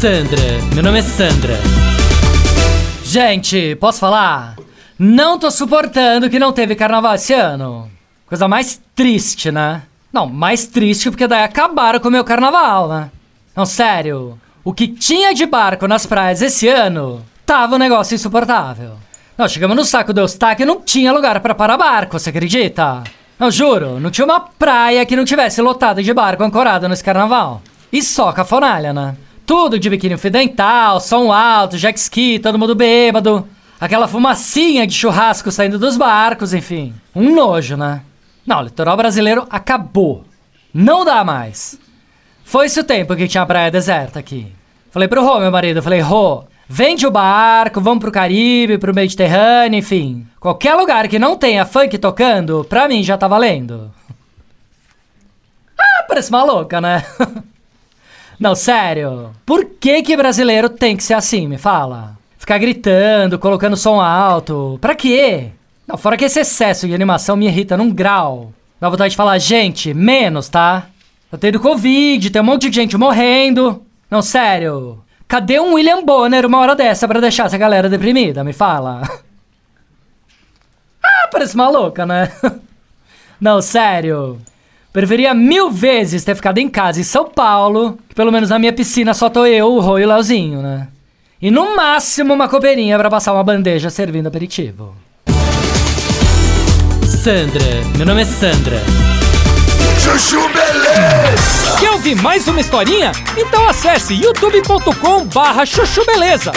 Sandra, meu nome é Sandra. Gente, posso falar? Não tô suportando que não teve carnaval esse ano. Coisa mais triste, né? Não, mais triste porque daí acabaram com o meu carnaval, né? Não, sério. O que tinha de barco nas praias esse ano tava um negócio insuportável. Não, chegamos no saco do Eustáquio e não tinha lugar para parar barco, você acredita? Não, juro, não tinha uma praia que não tivesse lotada de barco ancorado nesse carnaval. E só cafonalha, né? Tudo de biquíni fio dental, som alto, jet ski, todo mundo bêbado. Aquela fumacinha de churrasco saindo dos barcos, enfim. Um nojo, né? Não, o litoral brasileiro acabou. Não dá mais. Foi-se o tempo que tinha praia deserta aqui. Falei pro Rô, meu marido, falei, Rô, vende o barco, vamos pro Caribe, pro Mediterrâneo, enfim. Qualquer lugar que não tenha funk tocando, pra mim já tá valendo. Ah, parece maluca, né? Não, sério. Por que que brasileiro tem que ser assim, me fala? Ficar gritando, colocando som alto. Pra quê? Não, fora que esse excesso de animação me irrita num grau. Dá vontade de falar, gente, menos, tá? Eu tenho Covid, tem um monte de gente morrendo. Não, sério. Cadê um William Bonner uma hora dessa pra deixar essa galera deprimida? Me fala. Ah, parece maluca, né? Não, sério. Preferia mil vezes ter ficado em casa em São Paulo, que pelo menos na minha piscina só tô eu, o Rô e o Leozinho, né? E no máximo uma copeirinha para passar uma bandeja servindo aperitivo. Sandra, meu nome é Sandra. Chuchu Beleza! Quer ouvir mais uma historinha? Então acesse youtube.com barra chuchu beleza.